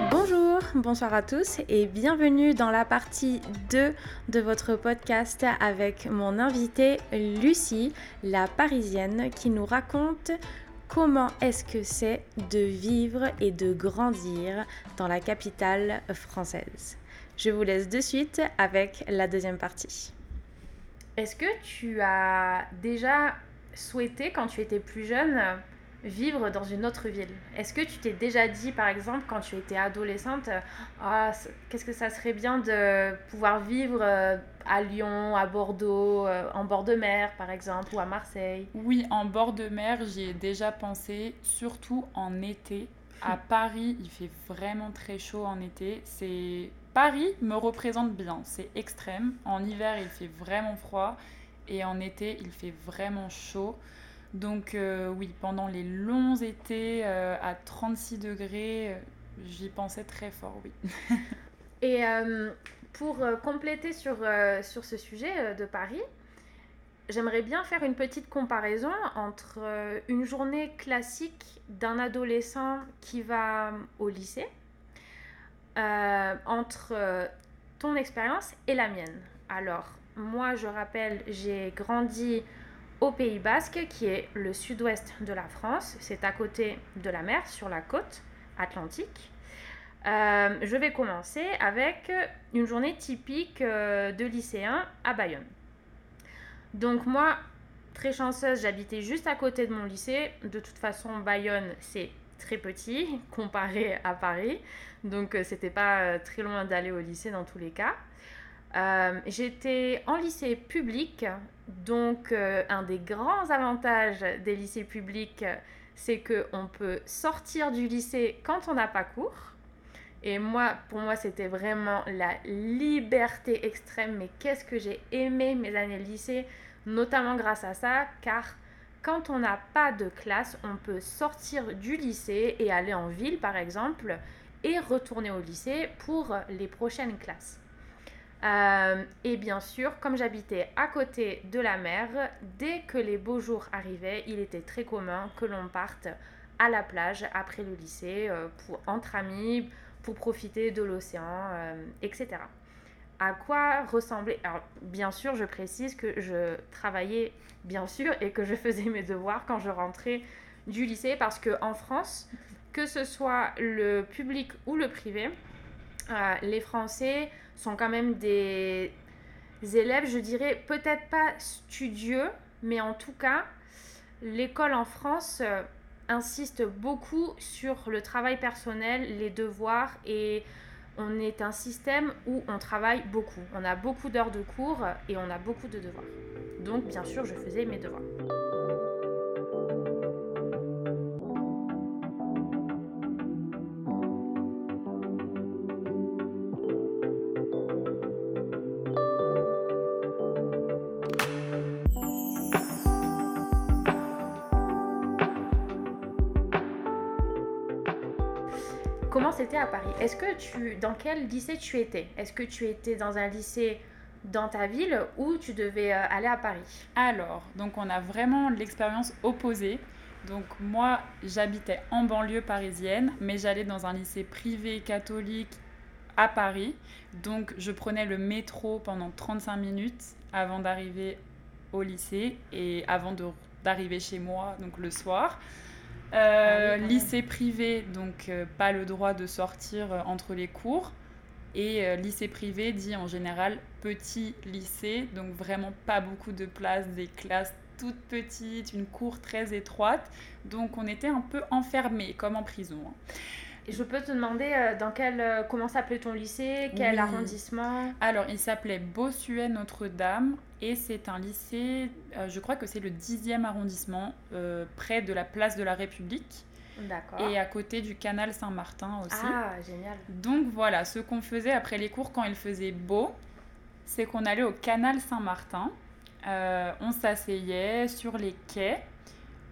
Bonjour, bonsoir à tous et bienvenue dans la partie 2 de votre podcast avec mon invitée Lucie, la parisienne, qui nous raconte comment est-ce que c'est de vivre et de grandir dans la capitale française. Je vous laisse de suite avec la deuxième partie. Est-ce que tu as déjà souhaité, quand tu étais plus jeune, vivre dans une autre ville Est-ce que tu t'es déjà dit, par exemple, quand tu étais adolescente, ah, qu'est-ce que ça serait bien de pouvoir vivre euh, à Lyon, à Bordeaux, euh, en bord de mer, par exemple, ou à Marseille? Oui, en bord de mer, j'y ai déjà pensé, surtout en été. À Paris, il fait vraiment très chaud en été. C'est Paris me représente bien, c'est extrême. En hiver, il fait vraiment froid et en été, il fait vraiment chaud. Donc euh, oui, pendant les longs étés euh, à 36 degrés, euh, j'y pensais très fort, oui. et pour compléter sur, sur ce sujet de Paris, j'aimerais bien faire une petite comparaison entre une journée classique d'un adolescent qui va au lycée, entre ton expérience et la mienne. Alors, moi, je rappelle, j'ai grandi au Pays Basque, qui est le sud-ouest de la France. C'est à côté de la mer, sur la côte atlantique. Euh, je vais commencer avec une journée typique euh, de lycéen à Bayonne. Donc moi, très chanceuse, j'habitais juste à côté de mon lycée. De toute façon, Bayonne, c'est très petit comparé à Paris. Donc euh, c'était pas très loin d'aller au lycée dans tous les cas. Euh, j'étais en lycée public, donc euh, un des grands avantages des lycées publics, c'est qu'on peut sortir du lycée quand on n'a pas cours. Et moi, pour moi, c'était vraiment la liberté extrême. Mais qu'est-ce que j'ai aimé mes années de lycée, notamment grâce à ça, car quand on n'a pas de classe, on peut sortir du lycée et aller en ville, par exemple, et retourner au lycée pour les prochaines classes. Euh, et bien sûr, comme j'habitais à côté de la mer, dès que les beaux jours arrivaient, il était très commun que l'on parte à la plage après le lycée euh, pour, entre amis, pour profiter de l'océan, euh, etc. À quoi ressemblait... Alors, bien sûr, je précise que je travaillais, bien sûr, et que je faisais mes devoirs quand je rentrais du lycée, parce qu'en France, que ce soit le public ou le privé, les Français sont quand même des élèves, je dirais, peut-être pas studieux, mais en tout cas, l'école en France euh, insiste beaucoup sur le travail personnel, les devoirs et on est un système où on travaille beaucoup. On a beaucoup d'heures de cours et on a beaucoup de devoirs. Donc bien sûr, je faisais mes devoirs. C'était à Paris? Est-ce que tu, dans quel lycée tu étais? Est-ce que tu étais dans un lycée dans ta ville ou tu devais euh, aller à Paris? Alors, donc on a vraiment l'expérience opposée. Donc moi, j'habitais en banlieue parisienne, mais j'allais dans un lycée privé catholique à Paris. Donc je prenais le métro pendant 35 minutes avant d'arriver au lycée et avant d'arriver chez moi, donc le soir. Euh, lycée privé, donc euh, pas le droit de sortir euh, entre les cours. Et lycée privé dit en général petit lycée, donc vraiment pas beaucoup de place, des classes toutes petites, une cour très étroite. Donc on était un peu enfermés, comme en prison. Hein. Je peux te demander euh, dans quel, euh, comment s'appelait ton lycée, quel arrondissement? Alors, il s'appelait Bossuet Notre-Dame et c'est un lycée, euh, je crois que c'est le 10e arrondissement, près de la place de la République. D'accord. Et à côté du canal Saint-Martin aussi. Ah, génial. Donc voilà, ce qu'on faisait après les cours quand il faisait beau, c'est qu'on allait au canal Saint-Martin. on s'asseyait sur les quais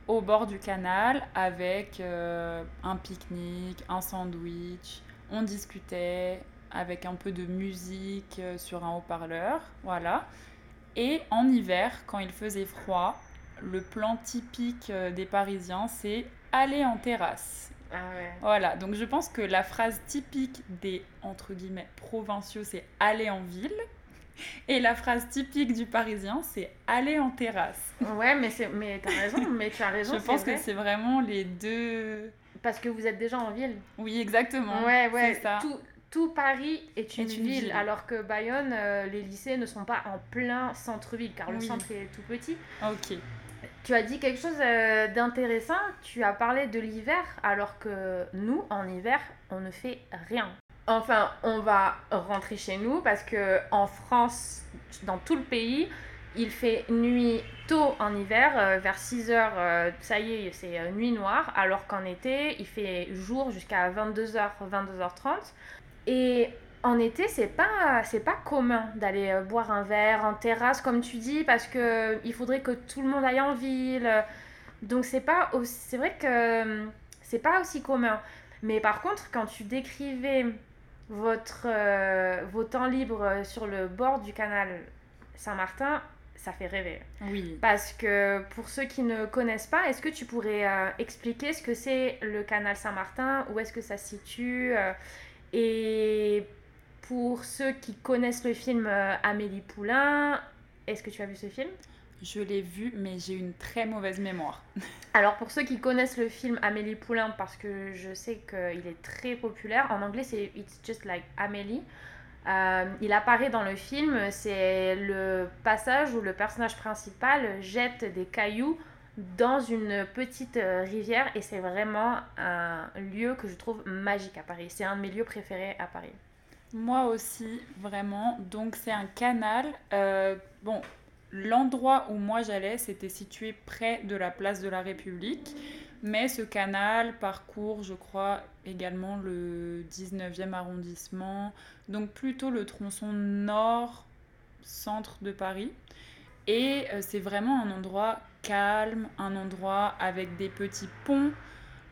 au bord du canal avec euh, un pique-nique, un sandwich. On discutait avec un peu de musique euh, sur un haut-parleur, voilà. Et en hiver, quand il faisait froid, le plan typique euh, des Parisiens, c'est aller en terrasse. Ah ouais. Voilà, donc je pense que la phrase typique des entre guillemets provinciaux, c'est aller en ville. Et la phrase typique du parisien, c'est aller en terrasse. Ouais, mais, c'est... mais t'as raison, mais tu as raison. je pense vrai. que c'est vraiment les deux. Parce que vous êtes déjà en ville. Oui, exactement. Ouais, ouais. C'est ça. Tout, tout Paris est une, Est une ville, ville. alors que Bayonne, euh, les lycées ne sont pas en plein centre-ville, car le Oui. centre est tout petit. Ok. Tu as dit quelque chose euh, d'intéressant, tu as parlé de l'hiver, alors que nous, en hiver, on ne fait rien. Enfin, on va rentrer chez nous parce que en France, dans tout le pays, il fait nuit tôt en hiver, euh, vers 6 heures, euh, ça y est, c'est euh, nuit noire, alors qu'en été, il fait jour jusqu'à 22h, 22h30. Et en été, c'est pas, c'est pas commun d'aller boire un verre en terrasse, comme tu dis, parce que il faudrait que tout le monde aille en ville. Donc c'est pas aussi, c'est vrai que c'est pas aussi commun. Mais par contre, quand tu décrivais votre, euh, vos temps libres euh, sur le bord du canal Saint-Martin, ça fait rêver. Oui. Parce que pour ceux qui ne connaissent pas, est-ce que tu pourrais euh, expliquer ce que c'est le canal Saint-Martin Où est-ce que ça se situe euh, Et pour ceux qui connaissent le film Amélie Poulain, est-ce que tu as vu ce film? Je l'ai vu, mais j'ai une très mauvaise mémoire. Alors pour ceux qui connaissent le film Amélie Poulain, parce que je sais qu'il est très populaire, en anglais c'est It's Just Like Amélie. Euh, il apparaît dans le film, c'est le passage où le personnage principal jette des cailloux dans une petite euh, rivière et c'est vraiment un lieu que je trouve magique à Paris. C'est un de mes lieux préférés à Paris. Moi aussi, vraiment. Donc c'est un canal. Euh, bon, l'endroit où moi j'allais, c'était situé près de la place de la République. Mais ce canal parcourt, je crois, également le 19e arrondissement. Donc plutôt le tronçon nord-centre de Paris. Et euh, c'est vraiment un endroit calme, un endroit avec des petits ponts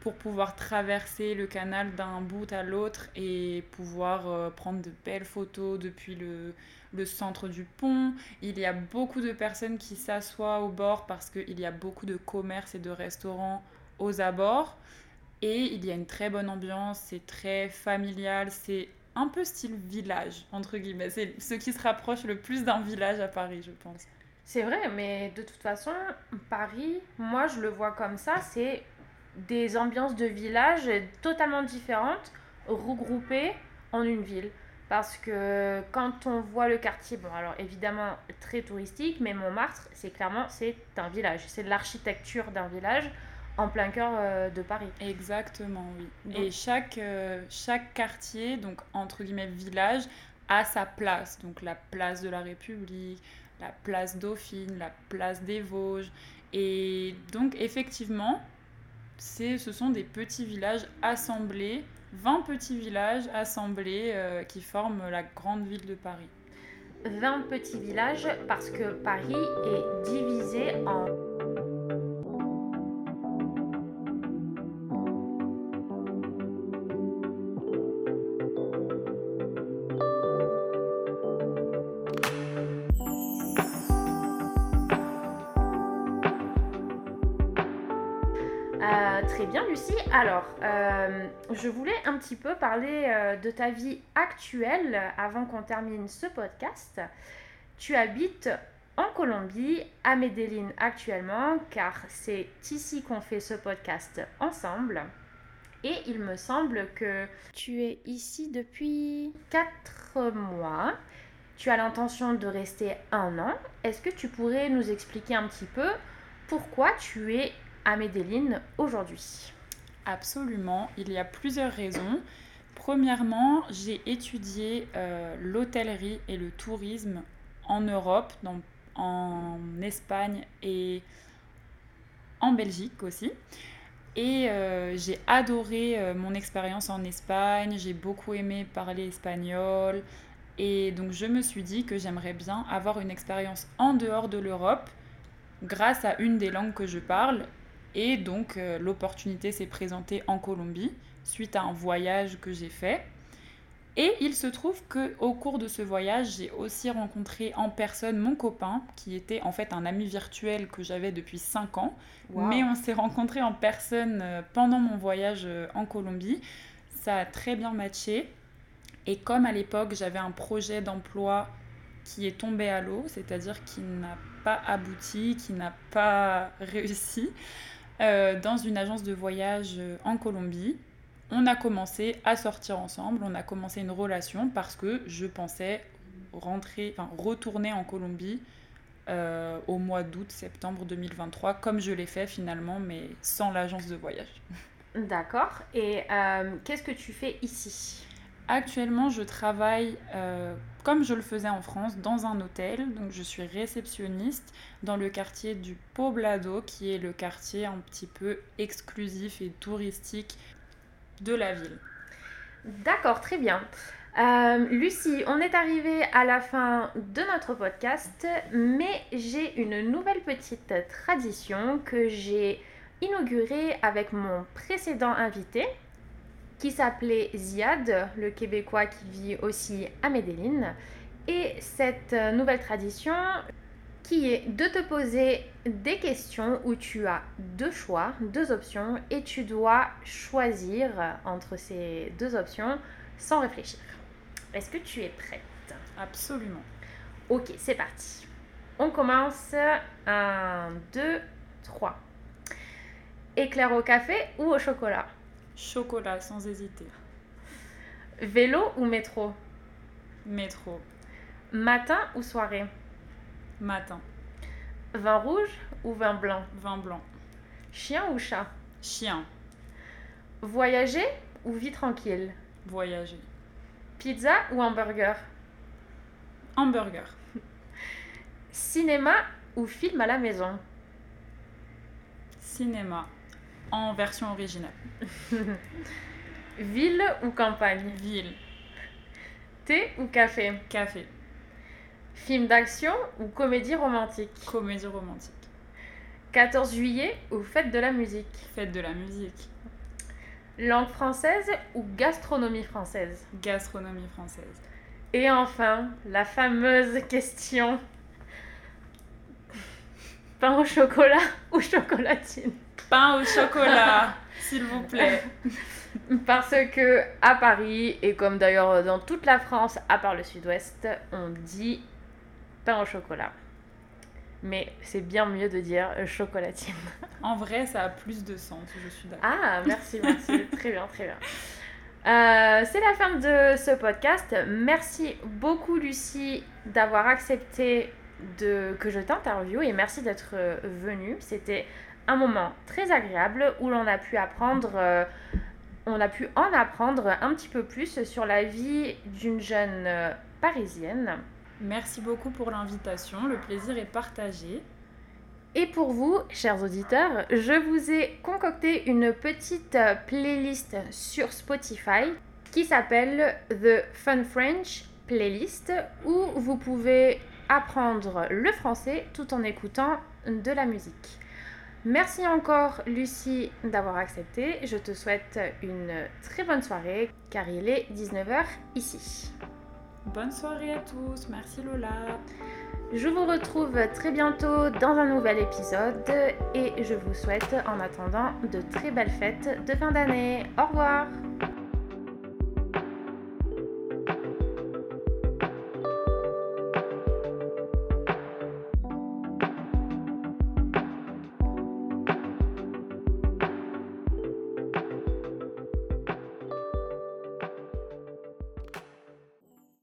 pour pouvoir traverser le canal d'un bout à l'autre et pouvoir euh, prendre de belles photos depuis le, le centre du pont. Il y a beaucoup de personnes qui s'assoient au bord parce qu'il y a beaucoup de commerces et de restaurants aux abords. Et il y a une très bonne ambiance, c'est très familial, c'est un peu style village, entre guillemets. C'est ce qui se rapproche le plus d'un village à Paris, je pense. C'est vrai, mais de toute façon, Paris, moi je le vois comme ça, c'est des ambiances de village totalement différentes, regroupées en une ville. Parce que quand on voit le quartier, bon alors évidemment très touristique, mais Montmartre, c'est clairement c'est un village, c'est l'architecture d'un village en plein cœur euh, de Paris. Exactement, oui. Donc- Et chaque, euh, chaque quartier, donc entre guillemets village, a sa place. Donc la place de la République, la place Dauphine, la place des Vosges. Et donc effectivement, c'est, ce sont des petits villages assemblés, 20 petits villages assemblés euh, qui forment la grande ville de Paris. 20 petits villages parce que Paris est divisé en Alors, euh, je voulais un petit peu parler euh, de ta vie actuelle avant qu'on termine ce podcast. Tu habites en Colombie, à Medellín actuellement, car c'est ici qu'on fait ce podcast ensemble. Et il me semble que tu es ici depuis 4 mois. Tu as l'intention de rester un an. Est-ce que tu pourrais nous expliquer un petit peu pourquoi tu es à Medellín aujourd'hui? Absolument, il y a plusieurs raisons. Premièrement, j'ai étudié euh, l'hôtellerie et le tourisme en Europe, dans- en Espagne et en Belgique aussi. Et euh, j'ai adoré euh, mon expérience en Espagne, j'ai beaucoup aimé parler espagnol. Et donc je me suis dit que j'aimerais bien avoir une expérience en dehors de l'Europe grâce à une des langues que je parle et donc, euh, l'opportunité s'est présentée en Colombie suite à un voyage que j'ai fait. Et il se trouve que au cours de ce voyage, j'ai aussi rencontré en personne mon copain, qui était en fait un ami virtuel que j'avais depuis 5 ans. Mais on s'est rencontrés en personne euh, pendant mon voyage euh, en Colombie. Ça a très bien matché. Et comme à l'époque, j'avais un projet d'emploi qui est tombé à l'eau, c'est-à-dire qui n'a pas abouti, qui n'a pas réussi, euh, dans une agence de voyage en Colombie, on a commencé à sortir ensemble, on a commencé une relation parce que je pensais rentrer, enfin retourner en Colombie euh, au mois d'août, septembre 2023, comme je l'ai fait finalement, mais sans l'agence de voyage. D'accord. Et euh, qu'est-ce que tu fais ici? Actuellement, je travaille euh, comme je le faisais en France dans un hôtel. Donc, je suis réceptionniste dans le quartier du Poblado, qui est le quartier un petit peu exclusif et touristique de la ville. D'accord, très bien. Euh, Lucie, on est arrivé à la fin de notre podcast, mais j'ai une nouvelle petite tradition que j'ai inaugurée avec mon précédent invité, qui s'appelait Ziad, le Québécois qui vit aussi à Medellin. Et cette nouvelle tradition, qui est de te poser des questions où tu as deux choix, deux options, et tu dois choisir entre ces deux options sans réfléchir. Est-ce que tu es prête? Absolument. Ok, c'est parti. On commence. Un, deux, trois. Éclair au café ou au chocolat? Chocolat, sans hésiter. Vélo ou métro? Métro. Matin ou soirée? Matin. Vin rouge ou vin blanc? Vin blanc. Chien ou chat? Chien. Voyager ou vie tranquille? Voyager. Pizza ou hamburger? Hamburger. Cinéma ou film à la maison? Cinéma. En version originale. Ville ou campagne? Ville. Thé ou café? Café. Film d'action ou comédie romantique? Comédie romantique. 14 juillet ou fête de la musique? Fête de la musique. Langue française ou gastronomie française? Gastronomie française. Et enfin, la fameuse question pain au chocolat ou chocolatine? Pain au chocolat, s'il vous plaît. Parce que à Paris, et comme d'ailleurs dans toute la France, à part le sud-ouest, on dit pain au chocolat. Mais c'est bien mieux de dire chocolatine. En vrai, ça a plus de sens, je suis d'accord. Ah, merci, merci. très bien, très bien. Euh, c'est la fin de ce podcast. Merci beaucoup, Lucie, d'avoir accepté de, que je t'interviewe et merci d'être venue. C'était un moment très agréable où l'on a pu apprendre, euh, on a pu en apprendre un petit peu plus sur la vie d'une jeune euh, parisienne. Merci beaucoup pour l'invitation, le plaisir est partagé. Et pour vous, chers auditeurs, je vous ai concocté une petite playlist sur Spotify qui s'appelle The Fun French Playlist où vous pouvez apprendre le français tout en écoutant de la musique. Merci encore Lucie d'avoir accepté. Je te souhaite une très bonne soirée car il est 19h ici. Bonne soirée à tous, merci Lola. Je vous retrouve très bientôt dans un nouvel épisode et je vous souhaite en attendant de très belles fêtes de fin d'année. Au revoir